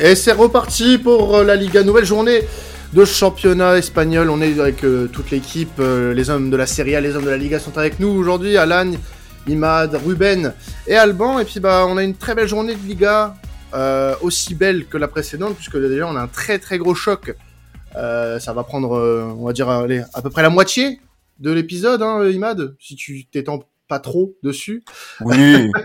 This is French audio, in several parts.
Et c'est reparti pour euh, la Liga, nouvelle journée de championnat espagnol. On est avec euh, toute l'équipe, euh, les hommes de la Serie A, les hommes de la Liga sont avec nous aujourd'hui. Alan, Imad, Ruben et Alban. Et puis bah on a une très belle journée de Liga, aussi belle que la précédente, puisque déjà on a un très très gros choc. Ça va prendre, on va dire, allez, à peu près la moitié de l'épisode, hein, Imad, si tu t'étends pas trop dessus. Oui.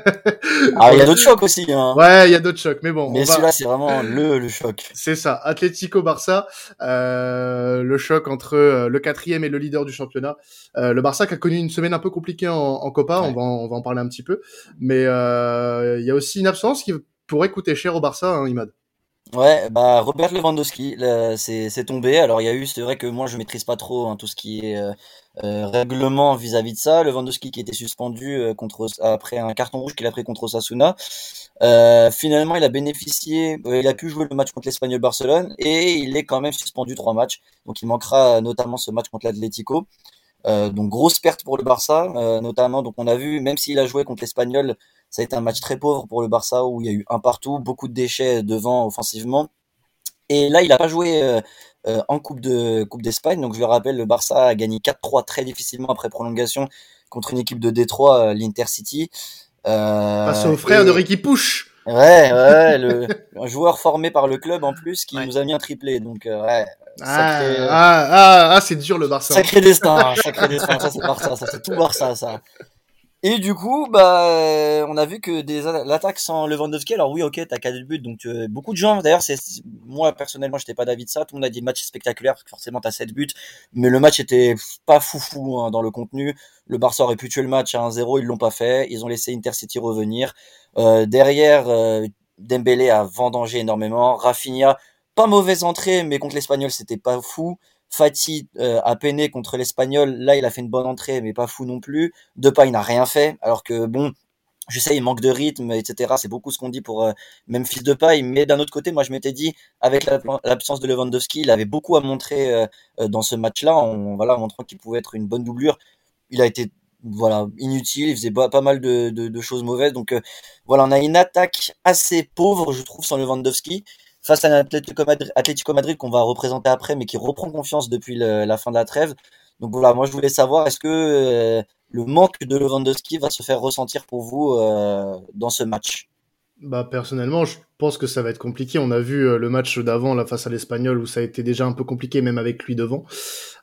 Ah, il y a d'autres chocs aussi. Hein. Ouais, il y a d'autres chocs, mais bon. Mais va- celui-là, c'est vraiment le, le choc. C'est ça, Atlético Barça, euh, le choc entre euh, le quatrième et le leader du championnat. Euh, le Barça qui a connu une semaine un peu compliquée en, en Copa, on, va en, on va en parler un petit peu. Mais euh, il y a aussi une absence qui pourrait coûter cher au Barça, hein, Imad. Ouais, bah Robert Lewandowski, c'est c'est tombé. Alors il y a eu, c'est vrai que moi je maîtrise pas trop hein, tout ce qui est euh, euh, règlement vis-à-vis de ça. Lewandowski qui était suspendu euh, contre après un carton rouge qu'il a pris contre Osasuna. Euh, finalement, il a bénéficié, euh, il a pu jouer le match contre l'Espagnol Barcelone et il est quand même suspendu trois matchs. Donc il manquera euh, notamment ce match contre l'Atlético. Euh, donc grosse perte pour le Barça, euh, notamment. Donc on a vu, même s'il a joué contre l'Espagnol, ça a été un match très pauvre pour le Barça où il y a eu un partout, beaucoup de déchets devant offensivement. Et là, il a pas joué euh, euh, en Coupe de Coupe d'Espagne. Donc je le rappelle, le Barça a gagné 4-3 très difficilement après prolongation contre une équipe de Détroit, euh, l'Inter City. Euh, Face au frère et- de Ricky Push. Ouais, ouais, le, un joueur formé par le club en plus qui Ouais. nous a mis un triplé. Donc ouais, Ah, sacré, ah, ah, ah, c'est dur le Barça. Sacré destin, sacré destin, ça c'est Barça, ça c'est tout Barça ça. Et du coup, bah, on a vu que des l'attaque sans Lewandowski. Alors oui, ok, t'as 4 buts, donc beaucoup de gens. D'ailleurs, c'est moi personnellement, j'étais pas d'avis de ça. Tout le monde a dit match spectaculaire, forcément t'as 7 buts, mais le match était pas foufou hein, dans le contenu. Le Barça aurait pu tuer le match à 1-0, ils l'ont pas fait. Ils ont laissé Intercity revenir. Euh, derrière, euh, Dembélé a vendangé énormément. Rafinha, pas mauvaise entrée, mais contre l'Espagnol, c'était pas fou. Fati euh, a peiné contre l'Espagnol. Là, il a fait une bonne entrée, mais pas fou non plus. Depay n'a rien fait, alors que bon, je sais, il manque de rythme, etc. C'est beaucoup ce qu'on dit pour euh, Memphis Depay. Mais d'un autre côté, moi, je m'étais dit, avec la- l'absence de Lewandowski, il avait beaucoup à montrer euh, euh, dans ce match-là, en voilà, en montrant qu'il pouvait être une bonne doublure. Il a été voilà inutile, il faisait pas, pas mal de, de, de choses mauvaises. Donc euh, voilà, on a une attaque assez pauvre, je trouve, sans Lewandowski face à un Atlético Madrid, Madrid qu'on va représenter après, mais qui reprend confiance depuis la fin de la trêve. Donc voilà, moi je voulais savoir, est-ce que euh, le manque de Lewandowski va se faire ressentir pour vous euh, dans ce match? Bah personnellement, je pense que ça va être compliqué. On a vu euh, le match d'avant là face à l'Espagnol où ça a été déjà un peu compliqué même avec lui devant.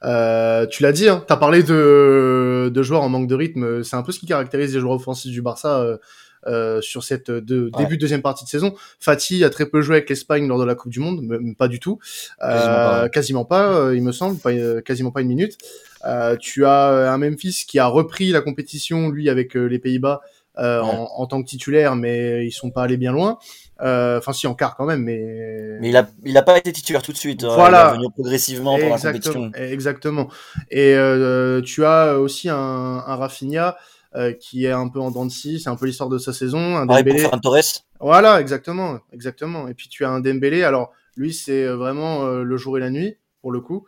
Tu l'as dit, hein, t'as parlé de, de joueurs en manque de rythme. C'est un peu ce qui caractérise les joueurs offensifs du Barça euh, euh, sur cette de, Ouais. début de deuxième partie de saison. Fati a très peu joué avec l'Espagne lors de la Coupe du Monde, même pas du tout, Quasiment Euh, pas, ouais. quasiment pas, euh, il me semble, pas, euh, quasiment pas une minute. Euh, tu as euh, un Memphis qui a repris la compétition lui avec euh, les Pays-Bas euh, Ouais. en, en tant que titulaire, mais ils sont pas allés bien loin. Euh, Enfin, si en quart quand même, mais. Mais il a, il a pas été titulaire tout de suite. hein. Voilà. Il est venu progressivement pour la exactement, compétition. exactement. Et euh, tu as aussi un, un Rafinha euh, qui est un peu en dents de scie, c'est un peu l'histoire de sa saison. Un pour Dembélé. Torres. Voilà, exactement, exactement. Et puis tu as un Dembélé. Alors lui, c'est vraiment euh, le jour et la nuit pour le coup.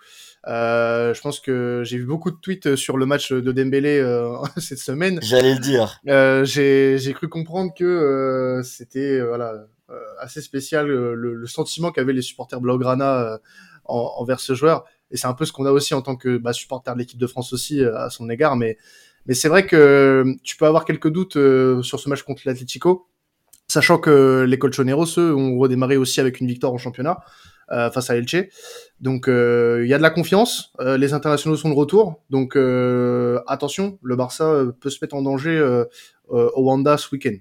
Euh, je pense que j'ai vu beaucoup de tweets sur le match de Dembélé euh, cette semaine. J'allais le dire. Euh, j'ai cru comprendre que euh, c'était euh, voilà euh, assez spécial euh, le, le sentiment qu'avaient les supporters blaugrana euh, en- envers ce joueur et c'est un peu ce qu'on a aussi en tant que bah, supporter de l'équipe de France aussi euh, à son égard mais mais c'est vrai que euh, tu peux avoir quelques doutes euh, sur ce match contre l'Atlético sachant que les Colchoneros eux ont redémarré aussi avec une victoire en championnat euh, face à Elche donc euh, il y a de la confiance euh, les internationaux sont de retour donc attention le Barça peut se mettre en danger au Wanda ce week-end.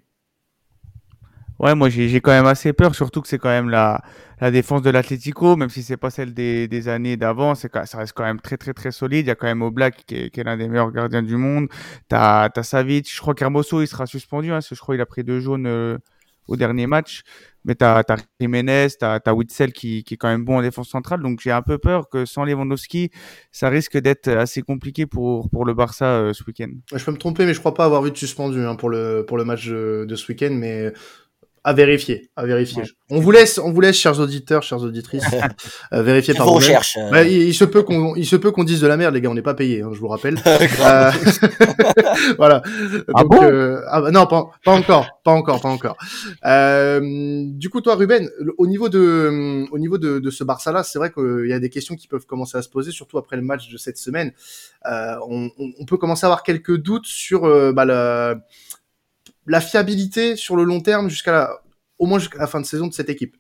Ouais, moi j'ai quand même assez peur, surtout que c'est quand même la, la défense de l'Atlético, même si c'est pas celle des, des années d'avant, ça reste quand même très très très solide. Il y a quand même Oblak qui est, qui est l'un des meilleurs gardiens du monde. T'as as Savic, je crois qu'Hermoso il sera suspendu, hein, parce que je crois qu'il a pris deux jaunes euh, au dernier match. Mais t'as as Jiménez, t'as as Witzel qui, qui est quand même bon en défense centrale, donc j'ai un peu peur que sans Lewandowski, ça risque d'être assez compliqué pour pour le Barça euh, ce week-end. Je peux me tromper, mais je crois pas avoir vu de suspendu hein, pour le pour le match de, de ce week-end. Mais À vérifier, à vérifier. On vous laisse, on vous laisse, chers auditeurs, chères auditrices, euh, vérifier par vous recherche. Bah, il, se peut qu'on, il se peut qu'on dise de la merde, les gars. On n'est pas payé, hein, je vous rappelle. euh... voilà. Ah Donc, euh, ah bah, non, pas, pas encore, pas encore, pas encore. Euh, du coup, toi, Ruben, au niveau de, au niveau de, de ce Barça-là, c'est vrai qu'il y a des questions qui peuvent commencer à se poser, surtout après le match de cette semaine. Euh, on, on, peut commencer à avoir quelques doutes sur euh, bah, la, la fiabilité sur le long terme jusqu'à au moins jusqu'à la fin de saison de cette équipe.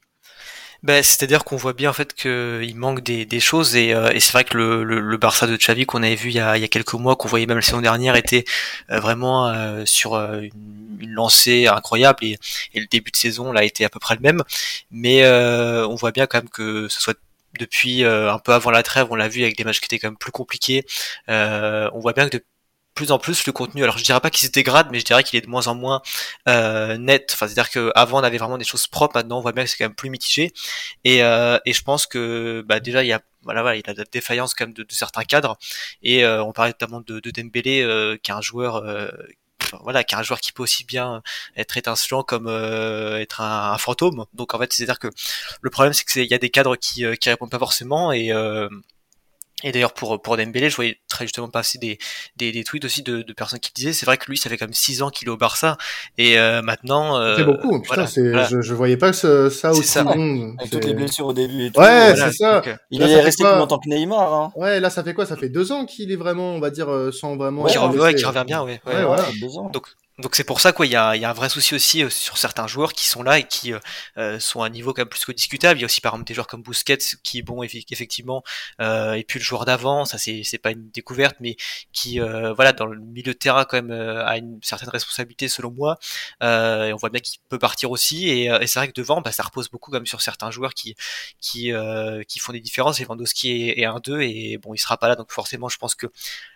Ben, c'est-à-dire qu'on voit bien en fait qu'il manque des, des choses et, euh, et c'est vrai que le, le, le, Barça de Xavi qu'on avait vu il y, a, il y a quelques mois, qu'on voyait même la saison dernière, était euh, vraiment euh, sur une, une, lancée incroyable et, et, le début de saison là été à peu près le même, mais on voit bien quand même que ce soit depuis un peu avant la trêve, on l'a vu avec des matchs qui étaient quand même plus compliqués. on voit bien que de plus en plus le contenu. Alors je dirais pas qu'il se dégrade, mais je dirais qu'il est de moins en moins euh, net. Enfin, c'est-à-dire qu'avant on avait vraiment des choses propres, maintenant on voit bien que c'est quand même plus mitigé. Et, euh, et je pense que bah, déjà il y a voilà, voilà, il a la défaillance quand même de, de certains cadres. Et euh, on parlait notamment de, de Dembélé, qui est un joueur voilà, qui est un joueur qui peut aussi bien être étincelant comme être un, un, fantôme. Donc en fait, c'est-à-dire que le problème, c'est qu'il y a des cadres qui, qui répondent pas forcément et et d'ailleurs pour pour Dembélé, je voyais très justement passer des, des, des tweets aussi de, de, personnes qui disaient c'est vrai que lui ça fait quand même 6 ans qu'il est au Barça et euh, maintenant euh, c'est beaucoup putain voilà, c'est voilà. je, je voyais pas ce, ça aussi ça. long avec toutes les blessures au début et tout, ouais voilà. c'est ça Donc, il là, est resté plus longtemps que Neymar hein. ouais là ça fait quoi? Ça fait deux ans qu'il est vraiment on va dire euh, sans vraiment ouais, qui, revient, ouais, qui revient bien ouais, ouais, ouais voilà. deux ans. donc donc c'est pour ça quoi, il y a, y a, un vrai souci aussi euh, sur certains joueurs qui sont là et qui euh, euh, sont à un niveau quand même plus que discutable. Il y a aussi par exemple des joueurs comme Busquets qui bon effectivement euh, et puis le joueur d'avant, ça c'est c'est pas une découverte, mais qui euh, voilà dans le milieu de terrain quand même euh, a une certaine responsabilité selon moi. et on voit bien qu'il peut partir aussi et, et c'est vrai que devant bah, ça repose beaucoup comme sur certains joueurs qui qui qui font des différences. Lewandowski est, est un d'eux et bon il sera pas là donc forcément je pense que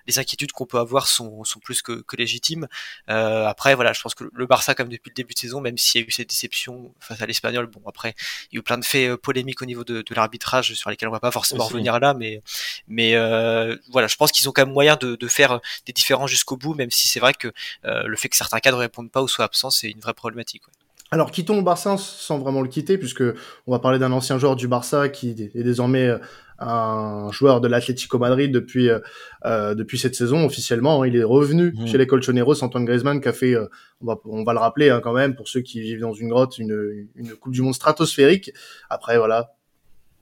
les inquiétudes qu'on peut avoir sont, sont plus que, que légitimes. Euh, après, voilà, je pense que le Barça, comme depuis le début de saison, même s'il y a eu cette déception face à l'Espagnol, bon, après, il y a eu plein de faits euh, polémiques au niveau de, de l'arbitrage sur lesquels on va pas forcément Aussi. revenir là, mais, mais euh, voilà, je pense qu'ils ont quand même moyen de, de faire des différences jusqu'au bout, même si c'est vrai que euh, le fait que certains cadres répondent pas ou soient absents, c'est une vraie problématique. Ouais. Alors quittons le Barça sans vraiment le quitter, puisque on va parler d'un ancien joueur du Barça qui est désormais un joueur de l'Atlético Madrid depuis euh, depuis cette saison officiellement. Hein. Il est revenu mmh. chez les Colchoneros, Antoine Griezmann, qui a fait, euh, on, va, on va le rappeler hein, quand même pour ceux qui vivent dans une grotte, une, une Coupe du Monde stratosphérique. Après voilà,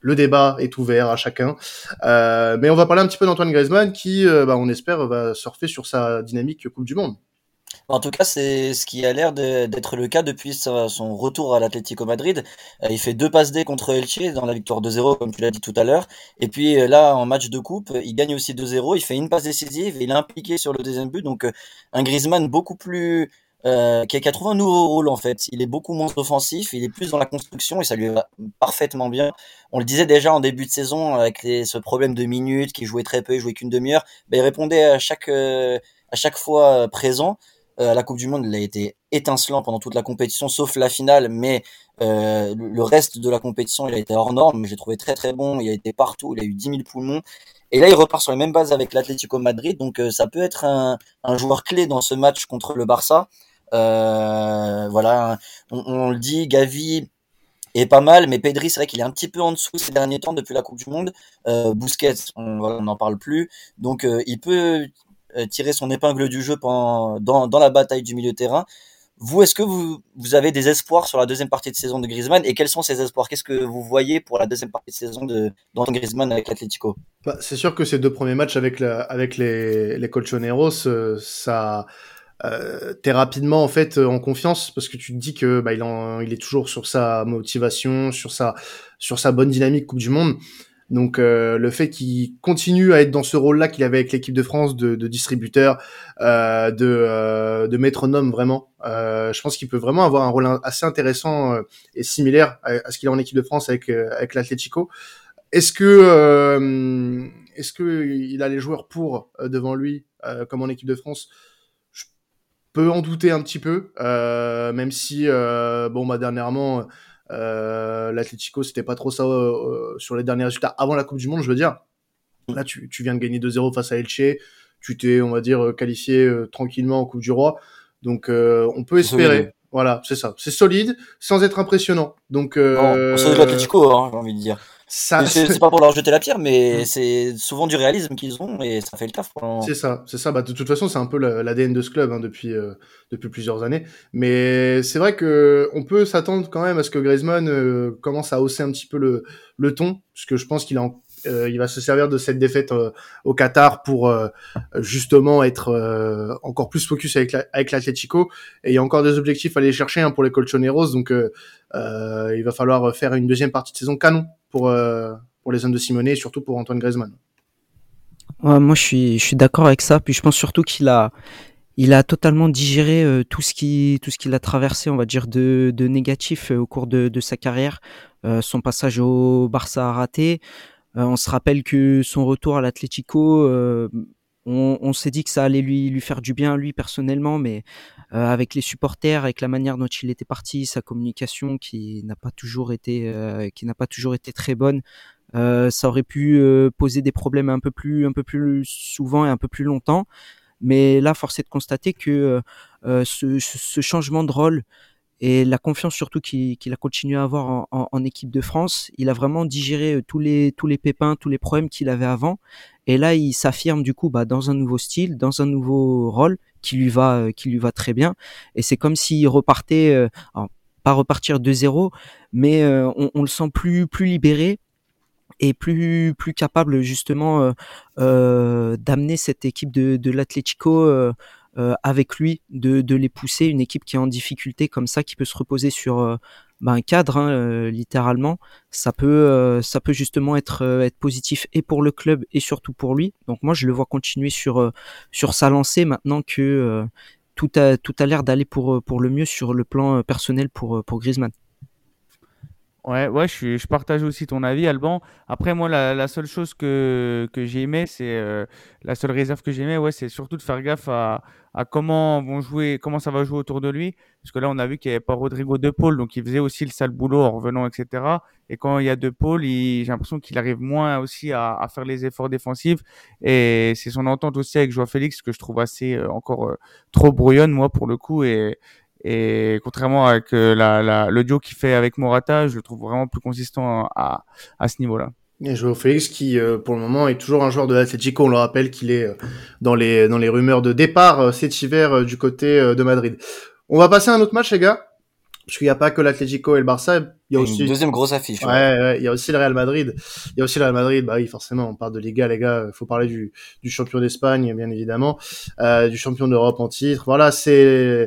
le débat est ouvert à chacun. Euh, mais on va parler un petit peu d'Antoine Griezmann qui, euh, bah, on espère, va surfer sur sa dynamique Coupe du Monde. En tout cas, c'est ce qui a l'air d'être le cas depuis son retour à l'Atlético Madrid. Euh, il fait deux passes D contre Elche dans la victoire 2-0, comme tu l'as dit tout à l'heure. Et puis euh, là, en match de coupe, il gagne aussi 2-0. Il fait une passe décisive et il est impliqué sur le deuxième but. Donc, euh, un Griezmann beaucoup plus qui, a, trouvé un nouveau rôle en fait. Il est beaucoup moins offensif, il est plus dans la construction et ça lui va parfaitement bien. On le disait déjà en début de saison avec ce problème de minutes, qui jouait très peu, il jouait qu'une demi-heure. Ben, il répondait à chaque, à chaque fois présent euh, la Coupe du Monde, il a été étincelant pendant toute la compétition, sauf la finale, mais euh, le reste de la compétition, il a été hors norme. J'ai trouvé très très bon. Il a été partout. Il a eu 10 000 poumons. Et là, il repart sur les mêmes bases avec l'Atlético Madrid. Donc, euh, ça peut être un, joueur clé dans ce match contre le Barça. Voilà, on, le dit, Gavi est pas mal, mais Pedri, c'est vrai qu'il est un petit peu en dessous ces derniers temps depuis la Coupe du Monde. Euh, Busquets, on n'en parle plus. Donc, il peut tirer son épingle du jeu pendant, dans, la bataille du milieu de terrain. Vous, est-ce que vous, avez des espoirs sur la deuxième partie de saison de Griezmann? Et quels sont ces espoirs? Qu'est-ce que vous voyez pour la deuxième partie de saison de Griezmann avec l'Atlético? Bah, C'est sûr que ces deux premiers matchs avec, les, Colchoneros, euh, ça, euh, t'es rapidement en fait en confiance parce que tu te dis que bah, il, est toujours sur sa motivation, sur sa bonne dynamique Coupe du Monde. Donc euh, le fait qu'il continue à être dans ce rôle-là qu'il avait avec l'équipe de France de, de distributeur, euh, de, euh, de métronome vraiment, euh, je pense qu'il peut vraiment avoir un rôle assez intéressant euh, et similaire à, ce qu'il a en équipe de France avec euh, avec l'Atlético. Est-ce que est-ce que il a les joueurs pour devant lui comme en équipe de France? Je peux en douter un petit peu, même si bon bah dernièrement euh, L'Atlético, c'était pas trop ça euh, sur les derniers résultats avant la Coupe du Monde, je veux dire. Là, tu, tu viens de gagner 2-0 face à Elche. Tu t'es, on va dire, qualifié euh, tranquillement en Coupe du Roi. Donc, euh, on peut espérer. Voilà, c'est ça. C'est solide, sans être impressionnant. Donc, euh... c'est de l'Atletico, hein, j'ai envie de dire. Ça... C'est pas pour leur jeter la pierre, mais c'est souvent du réalisme qu'ils ont et ça fait le taf. C'est ça, c'est ça. Bah, de toute façon, c'est un peu l'ADN de ce club hein, depuis euh, depuis plusieurs années. Mais c'est vrai que on peut s'attendre quand même à ce que Griezmann euh, commence à hausser un petit peu le le ton, puisque je pense qu'il a euh, il va se servir de cette défaite euh, au Qatar pour euh, justement être encore plus focus avec la, l'Atlético. Et il y a encore des objectifs à aller chercher hein, pour les Colchoneros, donc il va falloir faire une deuxième partie de saison canon pour pour les hommes de Simonet et surtout pour Antoine Griezmann. moi, je suis je suis d'accord avec ça. Puis je pense surtout qu'il a il a totalement digéré tout ce qui tout ce qu'il a traversé, on va dire de, de négatif au cours de, de sa carrière. son passage au Barça a raté. Euh, on se rappelle que son retour à l'Atlético, euh, on, s'est dit que ça allait lui, lui faire du bien lui personnellement, mais euh, avec les supporters, avec la manière dont il était parti, sa communication qui n'a pas toujours été, qui n'a pas toujours été très bonne, ça aurait pu poser des problèmes un peu plus, un peu plus souvent et un peu plus longtemps. Mais là, force est de constater que ce, ce, changement de rôle et la confiance surtout qu'il a continué à avoir en, équipe de France. Il a vraiment digéré euh, tous les tous les pépins, tous les problèmes qu'il avait avant. Et là, il s'affirme du coup bah, dans un nouveau style, dans un nouveau rôle qui lui va euh, qui lui va très bien. Et c'est comme s'il repartait, euh, pas repartir de zéro, mais on, le sent plus plus libéré et plus plus capable justement d'amener cette équipe de, de l'Atlético euh, avec lui de, les pousser. Une équipe qui est en difficulté comme ça, qui peut se reposer sur euh, bah, un cadre, hein, euh, littéralement, ça peut, ça peut justement être, positif et pour le club et surtout pour lui. Donc moi, je le vois continuer sur, sa lancée maintenant que tout a, tout a l'air d'aller pour, pour le mieux sur le plan personnel pour, pour Griezmann. Ouais, ouais, je, je partage aussi ton avis, Alban. Après, moi, la, la seule chose que, que j'ai aimé, c'est euh, la seule réserve que j'ai aimé, ouais, c'est surtout de faire gaffe à, à comment vont jouer, comment ça va jouer autour de lui. Parce que là, on a vu qu'il n'y avait pas Rodrigo De Paul, donc il faisait aussi le sale boulot en revenant, etc. Et quand il y a De Paul, j'ai l'impression qu'il arrive moins aussi à, à, faire les efforts défensifs. Et c'est son entente aussi avec Joao Félix que je trouve assez euh, encore euh, trop brouillonne, moi, pour le coup. Et et contrairement avec euh, la, la, le duo qu'il fait avec Morata, je le trouve vraiment plus consistant à, à ce niveau-là. Et Joao Félix qui, euh, pour le moment, est toujours un joueur de l'Atlético. On le rappelle qu'il est euh, dans les dans les rumeurs de départ cet hiver du côté de Madrid. On va passer à un autre match, les gars. Parce qu'il n'y a pas que l'Atlético et le Barça, il y a aussi une deuxième grosse affiche. Ouais, ouais, il y a aussi le Real Madrid. Il y a aussi le Real Madrid. Bah oui, forcément, on parle de Liga, les gars. Il faut parler du, du champion d'Espagne, bien évidemment, euh, du champion d'Europe en titre. Voilà, c'est euh,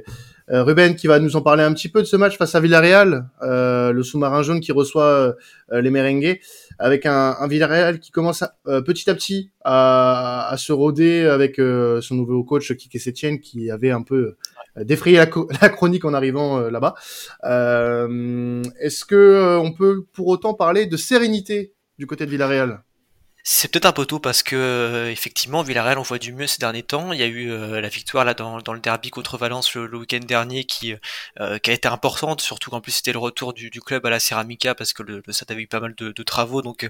Ruben qui va nous en parler un petit peu de ce match face à Villarreal, euh, le sous-marin jaune qui reçoit euh, les merengues, avec un, un Villarreal qui commence petit à petit à, à se roder avec son nouveau coach Kike Setien qui avait un peu défrayé la, la, chronique en arrivant là-bas. Est-ce que on peut pour autant parler de sérénité du côté de Villarreal? C'est peut-être un peu tôt parce que euh, effectivement Villarreal on voit du mieux ces derniers temps. Il y a eu euh, la victoire là dans, le derby contre Valence le, week-end dernier qui, euh, qui a été importante, surtout qu'en plus c'était le retour du, club à la Ceramica parce que le, le SAT avait eu pas mal de, travaux. Donc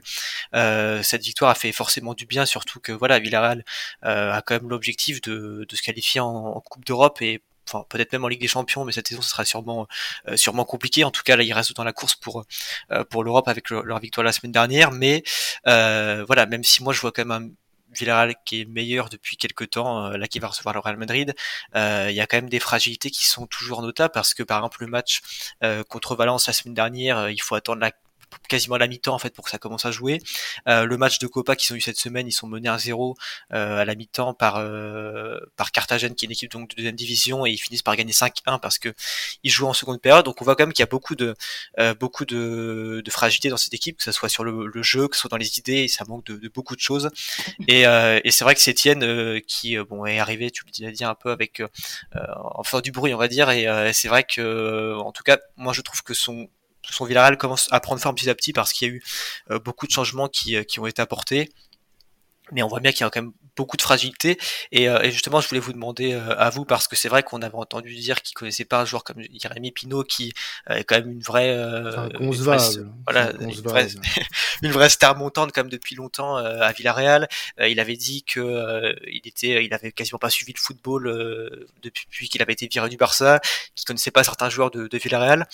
cette victoire a fait forcément du bien, surtout que voilà Villarreal a quand même l'objectif de, de se qualifier en, en Coupe d'Europe et enfin peut-être même en Ligue des Champions, mais cette saison ce sera sûrement euh, sûrement compliqué. En tout cas, là, ils restent dans la course pour euh, pour l'Europe avec leur victoire la semaine dernière. Mais euh, voilà, même si moi je vois quand même un Villarreal qui est meilleur depuis quelques temps, là qui va recevoir le Real Madrid, il y a quand même des fragilités qui sont toujours notables parce que par exemple le match contre Valence la semaine dernière, il faut attendre la quasiment à la mi-temps en fait pour que ça commence à jouer. Euh, le match de Copa qu'ils ont eu cette semaine, ils sont menés à 0 euh, à la mi-temps par euh, par Carthagène qui est une équipe donc de deuxième division et ils finissent par gagner 5-1 parce que ils jouent en seconde période. Donc on voit quand même qu'il y a beaucoup de euh, beaucoup de, fragilité dans cette équipe, que ce soit sur le, jeu, que ce soit dans les idées, et ça manque de, beaucoup de choses. Et, c'est vrai que c'est Etienne qui bon est arrivé, tu l'as dit un peu avec en faisant du bruit on va dire, et c'est vrai que en tout cas moi je trouve que son son Villarreal commence à prendre forme petit à petit parce qu'il y a eu euh, beaucoup de changements qui, euh, qui ont été apportés. Mais on voit bien qu'il y a quand même beaucoup de fragilité. Et, et, justement, je voulais vous demander à vous parce que c'est vrai qu'on avait entendu dire qu'il connaissait pas un joueur comme Jérémy Pinault qui est quand même une vraie, une vraie voilà, une vraie, une vraie, star montante comme depuis longtemps à Villarreal. il avait dit que il était, il avait quasiment pas suivi le football depuis qu'il avait été viré du Barça, qu'il connaissait pas certains joueurs de, de Villarreal.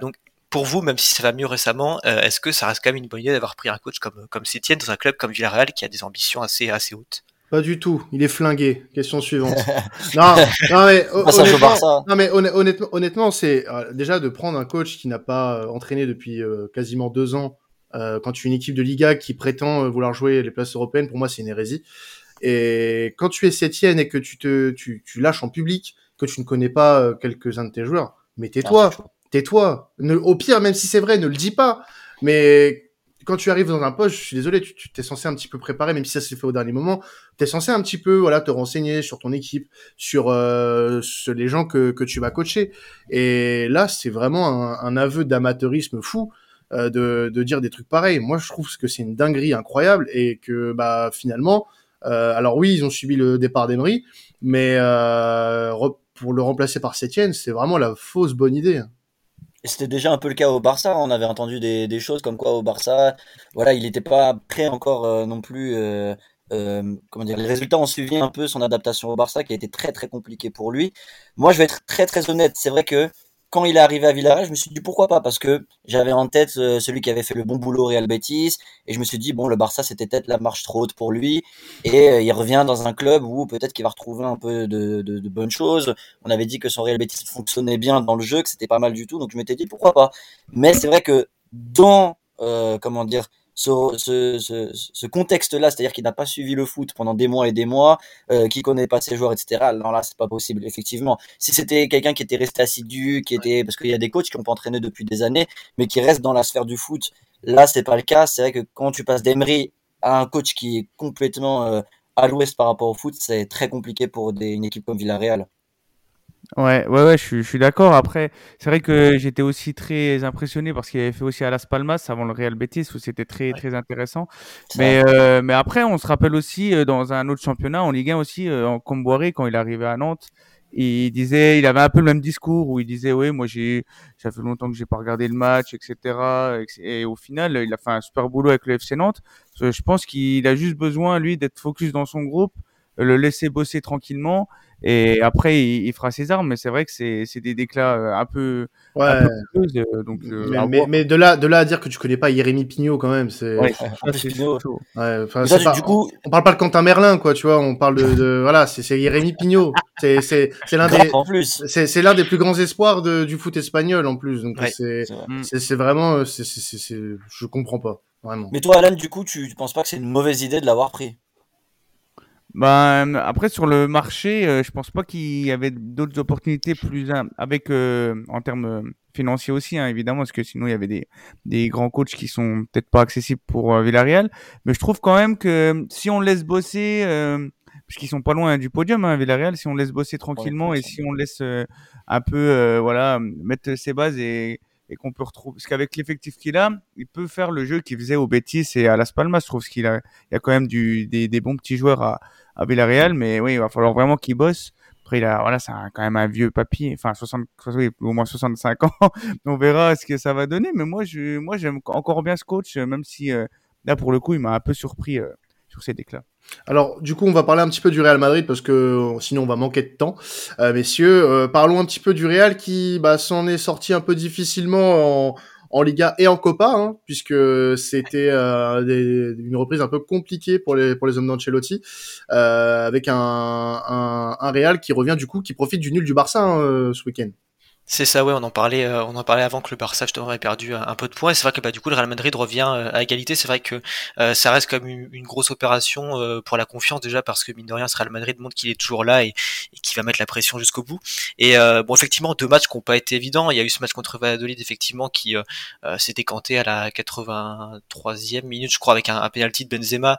donc pour vous, même si ça va mieux récemment, euh, est-ce que ça reste quand même une bonne idée d'avoir pris un coach comme comme Sétienne dans un club comme Villarreal qui a des ambitions assez assez hautes? Pas du tout. Il est flingué. Question suivante. non, non mais honnêtement, non mais honnêtement, honnêtement, c'est euh, déjà de prendre un coach qui n'a pas euh, entraîné depuis quasiment deux ans. quand tu es une équipe de Liga qui prétend vouloir jouer les places européennes, pour moi, c'est une hérésie. Et quand tu es Sétienne et que tu te tu, tu lâches en public, que tu ne connais pas quelques-uns de tes joueurs, mais tais-toi. Tais-toi. Au pire, même si c'est vrai, ne le dis pas. Mais quand tu arrives dans un poste, je suis désolé, tu, tu es censé un petit peu préparer, même si ça s'est fait au dernier moment, tu es censé un petit peu voilà te renseigner sur ton équipe, sur, euh, les gens que, tu vas coacher. Et là, c'est vraiment un, aveu d'amateurisme fou. Euh, de, dire des trucs pareils. Moi, je trouve que c'est une dinguerie incroyable et que bah finalement, euh, alors oui, ils ont subi le départ d'Emery, mais pour le remplacer par Sétienne, c'est vraiment la fausse bonne idée. Et c'était déjà un peu le cas au Barça. On avait entendu des, des choses comme quoi au Barça, voilà, il n'était pas prêt encore euh, non plus. Euh, euh, comment dire Les résultats ont suivi un peu son adaptation au Barça, qui a été très très compliqué pour lui. Moi, je vais être très très honnête. C'est vrai que quand il est arrivé à Villarreal, je me suis dit pourquoi pas? Parce que j'avais en tête euh, celui qui avait fait le bon boulot au Real Betis et je me suis dit bon le Barça c'était peut-être la marche trop haute pour lui et euh, il revient dans un club où peut-être qu'il va retrouver un peu de, bonnes choses. On avait dit que son Real Betis fonctionnait bien dans le jeu, que c'était pas mal du tout, donc je m'étais dit pourquoi pas? Mais c'est vrai que dans euh, comment dire ce, ce, ce, contexte-là, c'est-à-dire qu'il n'a pas suivi le foot pendant des mois et des mois, euh, qui connaît pas ses joueurs, etc. Non, là, c'est pas possible, effectivement. Si c'était quelqu'un qui était resté assidu, qui était, parce qu'il y a des coachs qui ont pas entraîné depuis des années, mais qui restent dans la sphère du foot, là, c'est pas le cas. C'est vrai que quand tu passes d'Emery à un coach qui est complètement euh, à l'ouest par rapport au foot, c'est très compliqué pour des, une équipe comme Villarreal. Ouais, ouais, ouais, je suis, je suis d'accord. Après, c'est vrai que j'étais aussi très impressionné parce qu'il avait fait aussi à Las Palmas avant le Real Betis où c'était très, très intéressant. Mais, euh, mais après, on se rappelle aussi euh, dans un autre championnat, en Ligue 1 aussi, euh, en Comboiré, quand il arrivait à Nantes, il disait, il avait un peu le même discours où il disait, oui, moi j'ai, ça fait longtemps que j'ai pas regardé le match, etc. Et au final, il a fait un super boulot avec le FC Nantes. Je pense qu'il a juste besoin, lui, d'être focus dans son groupe, le laisser bosser tranquillement et après, il, fera ses armes, mais c'est vrai que c'est des déclats euh, un peu. Ouais. Un peu euh, donc, euh, mais, mais, de là, de là à dire que tu connais pas Jérémy Pignot quand même, c'est. Ouais, ouais, pas, du coup, on parle pas de Quentin Merlin, quoi, tu vois. On parle de, de voilà, c'est Jérémy Pignot. C'est c'est c'est l'un des. C'est c'est l'un des plus grands espoirs de, du foot espagnol en plus. Donc c'est c'est vraiment c'est c'est je comprends pas vraiment. Mais toi, Alan, du coup, tu, tu penses pas que c'est une mauvaise idée de l'avoir pris? Ben, après, sur le marché, euh, je pense pas qu'il y avait d'autres opportunités plus avec euh, en termes euh, financiers aussi, hein, évidemment, parce que sinon il y avait des, des grands coachs qui sont peut-être pas accessibles pour Villarreal. Mais je trouve quand même que si on laisse bosser, parce qu'ils sont pas loin du podium, hein, Villarreal, si on laisse bosser tranquillement et si on laisse un peu, voilà, mettre ses bases et qu'on peut retrouver parce qu'avec l'effectif qu'il a, il peut faire le jeu qu'il faisait au Betis et à Las Palmas. Je trouve qu'il a, il y a quand même du, des, bons petits joueurs à, à Villarreal, mais oui, il va falloir vraiment qu'il bosse. Après, il a, voilà, c'est quand même un vieux papy, enfin 60, oui, au moins 65 ans. On verra ce que ça va donner. Mais moi, je, moi, j'aime encore bien ce coach, même si euh, là, pour le coup, il m'a un peu surpris euh, sur ses déclats. Alors, du coup, on va parler un petit peu du Real Madrid parce que euh, sinon on va manquer de temps, euh, messieurs. parlons un petit peu du Real qui bah, s'en est sorti un peu difficilement en, Liga et en Copa, hein, puisque c'était euh, une reprise un peu compliquée pour les pour les hommes d'Ancelotti, euh, avec un, un, Real qui revient du coup, qui profite du nul du Barça hein, euh, ce week-end. C'est ça, ouais, on en parlait, euh, on en parlait avant que le Barça justement ait perdu un, peu de points. C'est vrai que bah, du coup le Real Madrid revient euh, à égalité. C'est vrai que euh, ça reste comme une, grosse opération pour la confiance déjà parce que mine de rien, ce Real Madrid montre qu'il est toujours là et, et qu'il va mettre la pression jusqu'au bout. Et bon, effectivement, deux matchs qui n'ont pas été évidents. Il y a eu ce match contre Valladolid effectivement qui s'est décanté à la 83e minute, je crois, avec un, un penalty de Benzema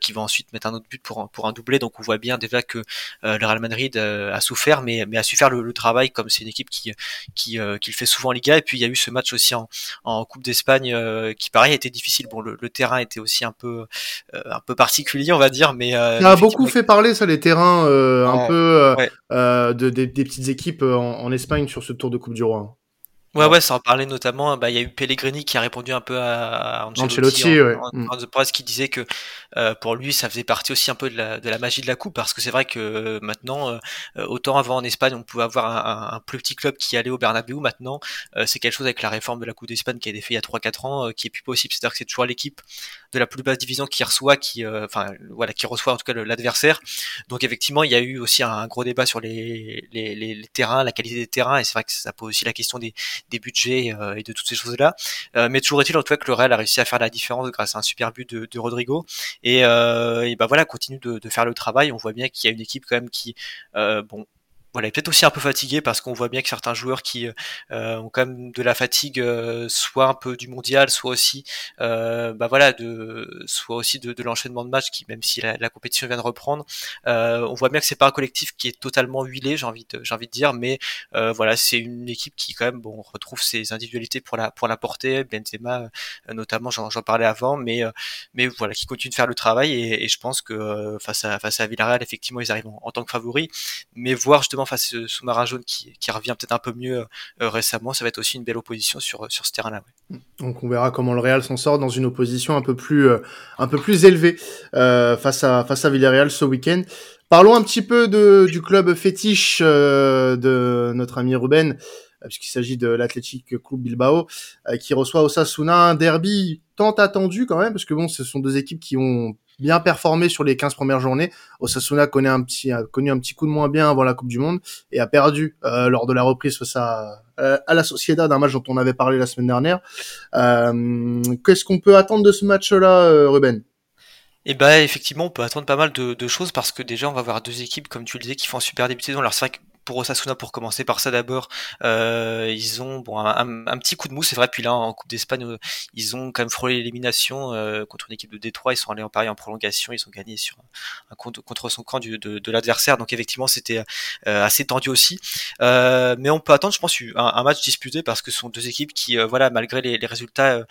qui va ensuite mettre un autre but pour un, pour un doublé. Donc on voit bien déjà que le Real Madrid a souffert, mais, mais a su faire le, le travail comme c'est une équipe qui qui qu'il fait souvent en Liga. Et puis il y a eu ce match aussi en, en Coupe d'Espagne qui pareil était difficile. Bon, le, terrain était aussi un peu un peu particulier, on va dire, mais ça a beaucoup fait parler ça les terrains un peu de, des, petites équipes en, en, Espagne sur ce Tour de Coupe du Roi. Ouais, ouais, ça en parlait notamment. Bah, il y a eu Pellegrini qui a répondu un peu à Ancelotti, en, ouais. en, mm. qui disait que euh, pour lui, ça faisait partie aussi un peu de la, de la magie de la coupe, parce que c'est vrai que euh, maintenant, euh, autant avant en Espagne, on pouvait avoir un, un, plus petit club qui allait au Bernabeu. Maintenant, c'est quelque chose avec la réforme de la Coupe d'Espagne qui a été faite il y a 3-4 ans, qui est plus possible. C'est-à-dire que c'est toujours l'équipe de la plus basse division qui reçoit, qui, enfin, voilà, qui reçoit en tout cas l'adversaire. Donc effectivement, il y a eu aussi un, gros débat sur les, les, les, les, terrains, la qualité des terrains, et c'est vrai que ça pose aussi la question des, des budgets et de toutes ces choses-là. mais toujours est-il en tout cas que le Real a réussi à faire la différence grâce à un super but de, Rodrigo. Et, et bah voilà, continue de, de, faire le travail. On voit bien qu'il y a une équipe quand même qui, bon, voilà, peut-être aussi un peu fatigué parce qu'on voit bien que certains joueurs qui euh, ont quand même de la fatigue, euh, soit un peu du mondial, soit aussi, euh, bah voilà, de, soit aussi de, l'enchaînement de matchs qui, même si la, compétition vient de reprendre, euh, on voit bien que c'est pas un collectif qui est totalement huilé, j'ai envie de, j'ai envie de dire, mais euh, voilà, c'est une équipe qui quand même, bon, retrouve ses individualités pour la pour la porter, Benzema notamment, j'en, parlais avant, mais mais voilà, qui continue de faire le travail et, et je pense que face à face à Villarreal, effectivement, ils arrivent en, en tant que favoris, mais voir justement face au sous-marin jaune qui, revient peut-être un peu mieux euh, récemment, ça va être aussi une belle opposition sur, sur ce terrain-là. Donc on verra comment le Real s'en sort dans une opposition un peu plus, euh, un peu plus élevée euh, face, à, face à Villarreal ce week-end. Parlons un petit peu de, du club fétiche de notre ami Ruben, puisqu'il s'agit de l'Athletic Club Bilbao, qui reçoit Osasuna, un derby tant attendu quand même, parce que bon, ce sont deux équipes qui ont bien performé sur les 15 premières journées. Osasuna connaît un petit, a connu un petit coup de moins bien avant la Coupe du Monde et a perdu euh, lors de la reprise face à, euh, la Sociedad, d'un match dont on avait parlé la semaine dernière. Euh, Qu'est-ce qu'on peut attendre de ce match-là, Ruben? Eh bah effectivement on peut attendre pas mal de, de, choses parce que déjà on va avoir deux équipes comme tu le disais qui font un super début de saison. Alors c'est pour Osasuna pour commencer par ça d'abord euh, ils ont bon un, petit coup de mou c'est vrai puis là en Coupe d'Espagne euh, ils ont quand même frôlé l'élimination euh, contre une équipe de Détroit ils sont allés en Paris en prolongation ils ont gagné sur un, contre, contre son camp de, de l'adversaire donc effectivement c'était euh, assez tendu aussi. Euh, mais on peut attendre je pense un, match disputé parce que ce sont deux équipes qui voilà malgré les, les résultats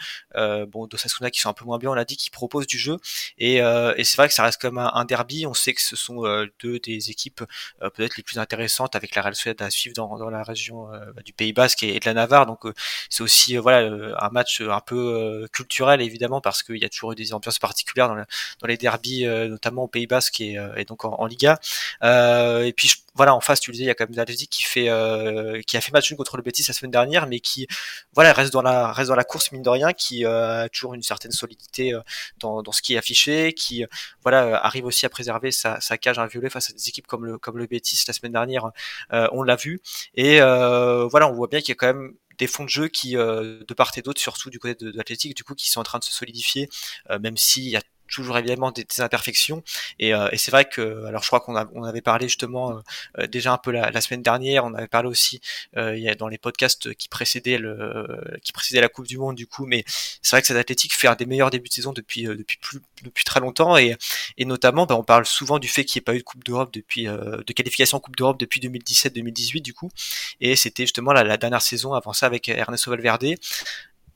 bon d'Osasuna qui sont un peu moins bien on l'a dit qui proposent du jeu. Et, et c'est vrai que ça reste comme un, un, derby on sait que ce sont deux des équipes peut-être les plus intéressantes la Real Sociedad à suivre dans, la région euh, bah, du Pays Basque et, de la Navarre. Donc euh, c'est aussi euh, voilà un match un peu culturel évidemment parce qu'il y a toujours eu des ambiances particulières dans, dans les derbies, notamment au Pays Basque et, et donc en, en Liga. et puis je voilà, en face, tu le disais, il y a quand même l'Athletic qui fait, euh, qui a fait match nul contre le Betis la semaine dernière, mais qui, voilà, reste dans la, reste dans la course mine de rien, qui euh, a toujours une certaine solidité euh, dans, dans ce qui est affiché, qui, voilà, arrive aussi à préserver sa, sa cage inviolée face à des équipes comme le, comme le Betis la semaine dernière, on l'a vu, et voilà, on voit bien qu'il y a quand même des fonds de jeu qui, de part et d'autre, surtout du côté de, de l'Athletic, du coup, qui sont en train de se solidifier, même s'il y a toujours évidemment des, imperfections. Et, euh, et c'est vrai que alors je crois qu'on on avait parlé justement euh, euh, déjà un peu la, la, semaine dernière. On avait parlé aussi il y a dans les podcasts qui précédaient le qui précédaient la Coupe du Monde du coup. Mais c'est vrai que cet athlétique fait un des meilleurs débuts de saison depuis depuis plus depuis très longtemps. Et, et notamment bah, on parle souvent du fait qu'il n'y ait pas eu de Coupe d'Europe depuis de qualification Coupe d'Europe depuis 2017-2018 du coup. Et c'était justement la, la, dernière saison avant ça avec Ernesto Valverde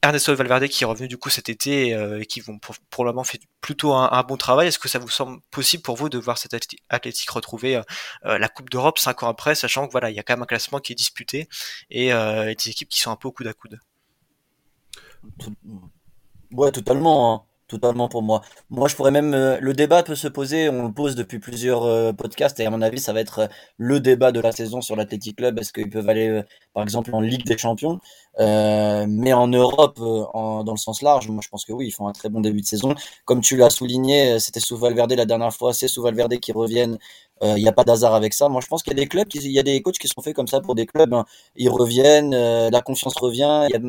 Ernesto Valverde qui est revenu du coup cet été euh, et qui vont pour, pour, le moment fait plutôt un, bon travail. Est-ce que ça vous semble possible pour vous de voir cet athlétique retrouver euh, euh, la Coupe d'Europe cinq ans après, sachant que voilà il y a quand même un classement qui est disputé et, et des équipes qui sont un peu au coude à coude? Ouais, totalement. Hein totalement pour moi. Moi, je pourrais même euh, le débat peut se poser. On le pose depuis plusieurs euh, podcasts et à mon avis, ça va être euh, le débat de la saison sur l'Athletic Club. Est-ce qu'ils peuvent aller, par exemple, en Ligue des Champions, mais en Europe, dans le sens large. Moi, je pense que oui, ils font un très bon début de saison. Comme tu l'as souligné, c'était sous Valverde la dernière fois. C'est sous Valverde qui reviennent. Il n'y a pas d'hasard avec ça. Moi, je pense qu'il y a des clubs, il y a des coachs qui sont faits comme ça pour des clubs. Hein. Ils reviennent, la confiance revient. Y a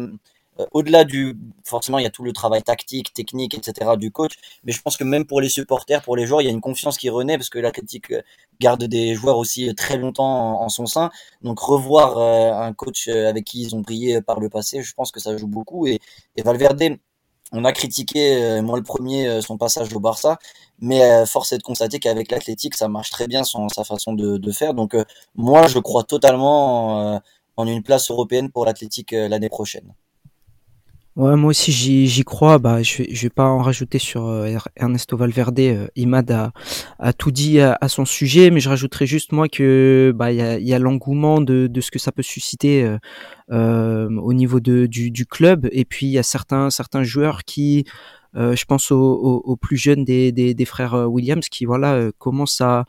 au-delà du, forcément, il y a tout le travail tactique, technique, etc. du coach, mais je pense que même pour les supporters, pour les joueurs, il y a une confiance qui renaît parce que l'Athletic euh, garde des joueurs aussi très longtemps en, son sein. Donc revoir euh, un coach avec qui ils ont brillé par le passé, je pense que ça joue beaucoup. Et, Valverde, on a critiqué, moi le premier, son passage au Barça, mais force est de constater qu'avec l'Athletic, ça marche très bien sa façon de, de faire. Donc moi, je crois totalement en une place européenne pour l'Athletic l'année prochaine. Ouais, moi aussi j'y crois. Bah, je, je vais pas en rajouter sur euh, Ernesto Valverde. Euh, Imad a, a tout dit à, son sujet, mais je rajouterais juste moi que bah il y a, y a l'engouement de, de ce que ça peut susciter euh, euh au niveau de, du, du club, et puis il y a certains certains joueurs qui, je pense aux, aux, plus jeunes des, des, des frères Williams, qui voilà commencent à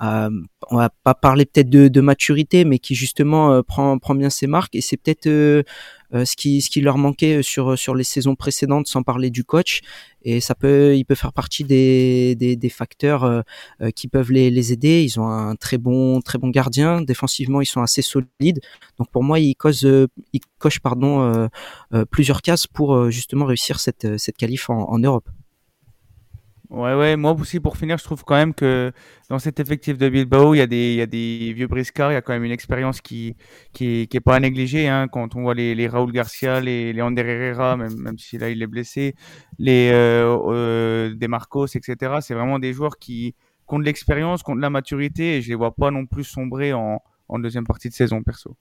on va pas parler peut-être de, de, maturité, mais qui justement prend, prend bien ses marques. Et c'est peut-être euh, ce qui ce qui leur manquait sur sur les saisons précédentes, sans parler du coach. Et ça peut il peut faire partie des des, des facteurs euh, euh, qui peuvent les, les aider. Ils ont un très bon très bon gardien. Défensivement, ils sont assez solides. Donc pour moi, ils causent ils cochent pardon plusieurs cases pour justement réussir cette cette qualif en, en Europe. Ouais, ouais, moi aussi pour finir, je trouve quand même que dans cet effectif de Bilbao, il y a des, il y a des vieux briscards, il y a quand même une expérience qui, qui, qui est pas à négliger, hein, quand on voit les, les Raúl Garcia, les, les Ander Herrera, même, même si là il est blessé, les euh, euh, des Marcos, etc. C'est vraiment des joueurs qui, qui ont de l'expérience, qui ont de la maturité, et je les vois pas non plus sombrer en, en deuxième partie de saison, perso.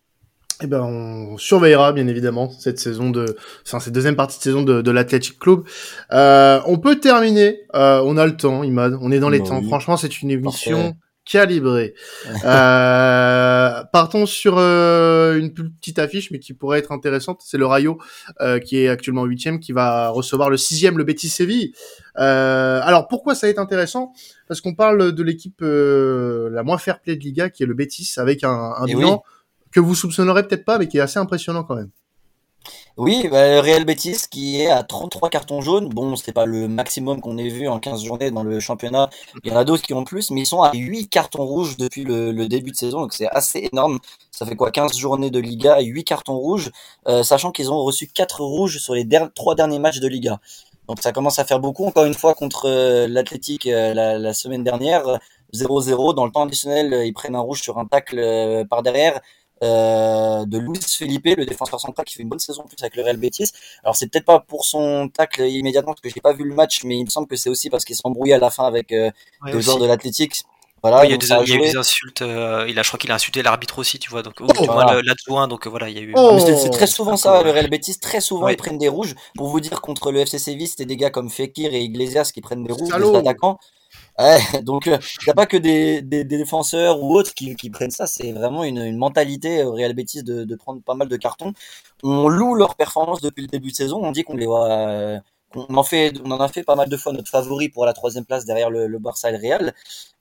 Eh ben, on surveillera bien évidemment cette saison de, enfin cette deuxième partie de saison de, de l'Athletic Club. Euh, on peut terminer. Euh, on a le temps, Imad. On est dans les bah temps. Franchement, c'est une émission calibrée. euh, partons sur euh, une petite affiche, mais qui pourrait être intéressante. C'est le Rayo euh, qui est actuellement huitième, qui va recevoir le sixième, le Betis Séville. Euh, alors pourquoi ça va être intéressant? Parce qu'on parle de l'équipe la moins fair play de Liga, qui est le Betis, avec un, un bilan que vous soupçonnerez peut-être pas, mais qui est assez impressionnant quand même. Oui, bah, Real Betis qui est à 33 cartons jaunes. Bon, c'est pas le maximum qu'on ait vu en 15 journées dans le championnat. Il y en a d'autres qui ont plus, mais ils sont à 8 cartons rouges depuis le, début de saison, donc c'est assez énorme. Ça fait quoi 15 journées de Liga, 8 cartons rouges, euh, sachant qu'ils ont reçu 4 rouges sur les 3 derniers matchs de Liga. Donc ça commence à faire beaucoup. Encore une fois, contre euh, l'Athletic euh, la, la, semaine dernière, 0-0. Dans le temps additionnel, ils prennent un rouge sur un tacle par derrière. Euh, de Luis Felipe, le défenseur central qui fait une bonne saison en plus avec le Real Betis. Alors c'est peut-être pas pour son tacle immédiatement parce que j'ai pas vu le match, mais il me semble que c'est aussi parce qu'il s'est embrouillé à la fin avec euh, le joueur de l'Athletic. Voilà, il, y a des, il y a eu des insultes. Euh, il a, je crois qu'il a insulté l'arbitre aussi, tu vois. Donc, oh, voilà. l'adjoint. Donc voilà, il y a eu. Oh. c'est très souvent ça, le Real Betis. Très souvent, ils prennent des rouges. Pour vous dire, contre le FC Séville, c'était des gars comme Fekir et Iglesias qui prennent des rouges, des attaquants. Ouais, donc il euh, n'y a pas que des, des, des, défenseurs ou autres qui, qui prennent ça, c'est vraiment une, une, mentalité au Real Betis de, de, prendre pas mal de cartons. On loue leur performance depuis le début de saison, on dit qu'on les voit, euh, on en fait, on en a fait pas mal de fois notre favori pour la troisième place derrière le, le Barça et le Real.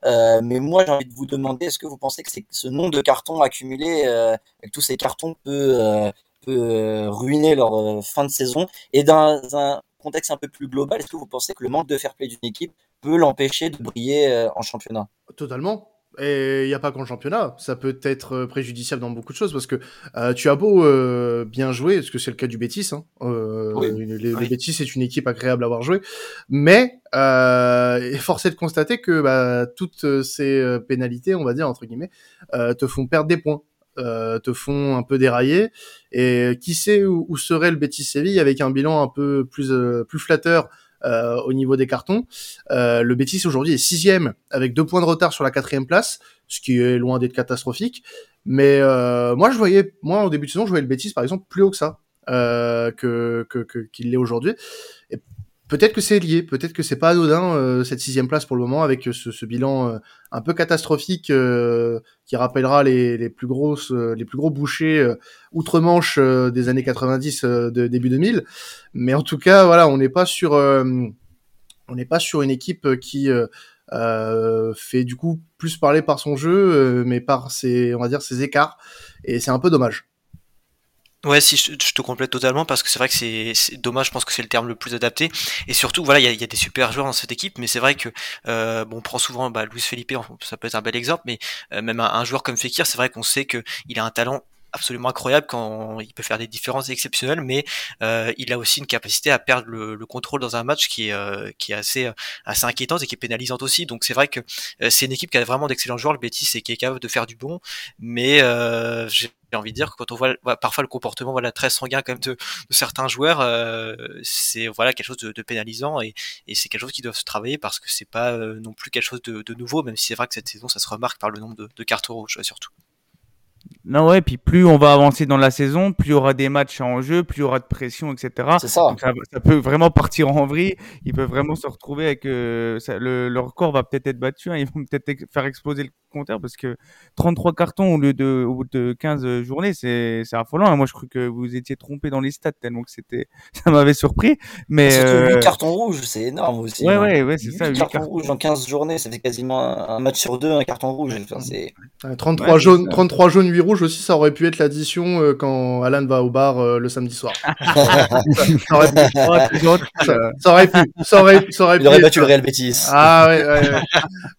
Euh, mais moi j'ai envie de vous demander, est-ce que vous pensez que ce nombre de cartons accumulés euh, avec tous ces cartons peut euh, peut ruiner leur fin de saison? Et dans un contexte un peu plus global, est-ce que vous pensez que le manque de fair play d'une équipe peut l'empêcher de briller euh, en championnat? Totalement. Et il n'y a pas qu'en championnat, ça peut être euh, préjudiciable dans beaucoup de choses parce que euh, tu as beau euh, bien jouer, parce que c'est le cas du Bétis, hein, euh, oui. Bétis c'est une équipe agréable à avoir joué, mais euh, force est de constater que bah, toutes ces pénalités, on va dire entre guillemets, te font perdre des points. Euh, te font un peu dérailler. Et qui sait où, où serait le Betis Séville avec un bilan un peu plus euh, plus flatteur euh, au niveau des cartons. Euh, le Betis aujourd'hui est sixième avec deux points de retard sur la quatrième place, ce qui est loin d'être catastrophique. Mais euh, moi, je voyais, moi, au début de saison, je voyais le Betis, par exemple, plus haut que ça, euh, que qu'il que, l'est aujourd'hui. Peut-être que c'est lié, peut-être que c'est pas anodin euh, cette sixième place pour le moment avec ce, ce bilan euh, un peu catastrophique euh, qui rappellera les, les plus grosses, les plus gros bouchers outre-Manche des années 90, de début 2000. Mais en tout cas, voilà, on n'est pas sur, on n'est pas sur une équipe qui fait du coup plus parler par son jeu, mais par ses, on va dire, ses écarts. Et c'est un peu dommage. Ouais, si je, te complète totalement parce que c'est vrai que c'est dommage, je pense que c'est le terme le plus adapté. Et surtout, voilà, il y a, des super joueurs dans cette équipe, mais c'est vrai que euh, bon, on prend souvent bah, Luis Felipe, ça peut être un bel exemple, mais euh, même un, un, joueur comme Fekir, c'est vrai qu'on sait qu'il a un talent absolument incroyable quand il peut faire des différences exceptionnelles, mais euh, il a aussi une capacité à perdre le, le contrôle dans un match qui est euh, qui est assez assez inquiétante et qui est pénalisante aussi. Donc c'est vrai que euh, c'est une équipe qui a vraiment d'excellents joueurs, le Betis, et qui est capable de faire du bon, mais euh, j'ai envie de dire que quand on voit parfois le comportement voilà très sanguin quand même de, de certains joueurs, euh, c'est voilà quelque chose de, de pénalisant et, et c'est quelque chose qui doit se travailler parce que c'est pas non plus quelque chose de, de nouveau, même si c'est vrai que cette saison ça se remarque par le nombre de, de cartes rouges surtout. Non, ouais, puis plus on va avancer dans la saison, plus il y aura des matchs en jeu, plus il y aura de pression, etc. C'est ça. Ça, ça peut vraiment partir en vrille. Ils peuvent vraiment se retrouver avec. euh, ça- le, leur record va peut-être être battu. hein. Ils vont peut-être ex- faire exploser le compteur parce que 33 cartons au lieu de, au bout de 15 journées, c'est c'est affolant. hein. Moi, je crois que vous étiez trompé dans les stats tellement que c'était. Ça m'avait surpris. Mais. Surtout euh, 8 cartons rouges, c'est énorme aussi. Ouais, hein. ouais, ouais, c'est ça. huit cartons cartons. rouges en 15 journées, ça fait quasiment un match sur deux, un carton rouge. Enfin, c'est... Euh, 33 Ouais, jaunes, c'est ça. 33 jaunes, 8 rouges aussi, ça aurait pu être l'addition euh, quand Alan va au bar euh, le samedi soir. ça, aurait pu, ça, euh, ça aurait pu, ça aurait, ça aurait Il pu aurait battu le. Real Betis. Ah ouais, ouais, ouais.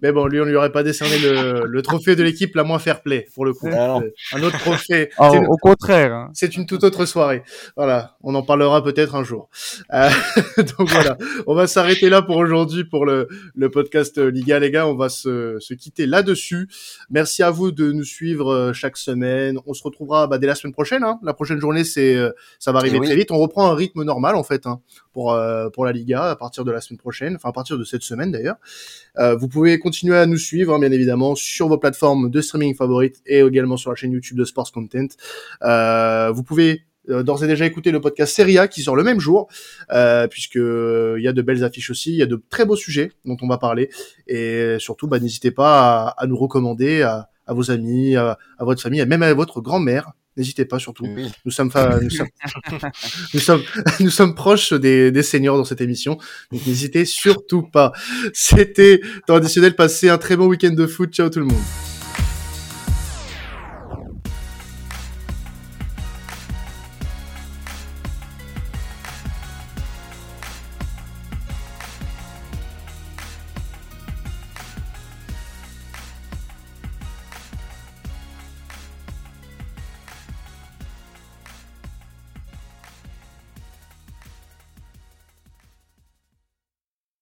Mais bon, lui, on lui aurait pas décerné le, le trophée de l'équipe la moins fair play, pour le coup. Ah. Euh, Un autre trophée. ah, au contraire. hein. C'est une toute autre soirée. Voilà, on en parlera peut-être un jour. Euh, donc voilà, on va s'arrêter là pour aujourd'hui pour le, le podcast euh, Liga, les gars. On va se, se quitter là-dessus. Merci à vous de nous suivre euh, chaque semaine. On se retrouvera bah, dès la semaine prochaine. Hein. La prochaine journée, c'est euh, ça va arriver Eh oui. très vite. On reprend un rythme normal en fait hein, pour euh, pour la Liga à partir de la semaine prochaine, enfin à partir de cette semaine d'ailleurs. Euh, vous pouvez continuer à nous suivre, hein, bien évidemment, sur vos plateformes de streaming favorites et également sur la chaîne YouTube de Sports Content. Euh, vous pouvez d'ores et déjà écouter le podcast Serie A qui sort le même jour, euh, puisque il y a de belles affiches aussi, il y a de très beaux sujets dont on va parler, et surtout, bah, n'hésitez pas à, à nous recommander à, à vos amis, à, à votre famille, et même à votre grand-mère. N'hésitez pas surtout. Oui. Nous sommes, fa- nous sommes, nous sommes, nous sommes proches des, des seniors dans cette émission, donc n'hésitez surtout pas. C'était traditionnel. Passez un très bon week-end de foot. Ciao tout le monde.